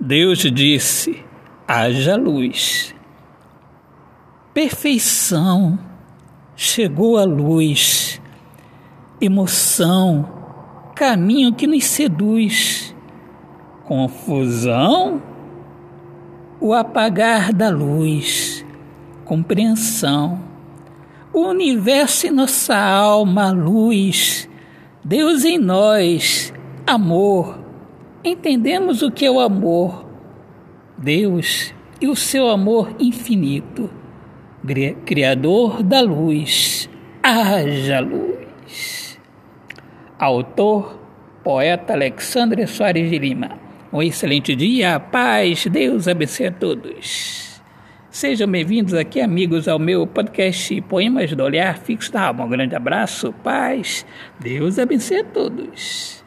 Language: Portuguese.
Deus disse: haja luz. Perfeição, chegou a luz, emoção, caminho que nos seduz, confusão, o apagar da luz, compreensão, o universo em nossa alma, luz, Deus em nós, amor. Entendemos o que é o amor, Deus e o seu amor infinito, Criador da luz, haja luz. Autor, poeta Alexandre Soares de Lima. Um excelente dia, paz, Deus abençoe a todos. Sejam bem-vindos aqui, amigos, ao meu podcast Poemas do Olhar Fixo da Alma. Um grande abraço, paz, Deus abençoe a todos.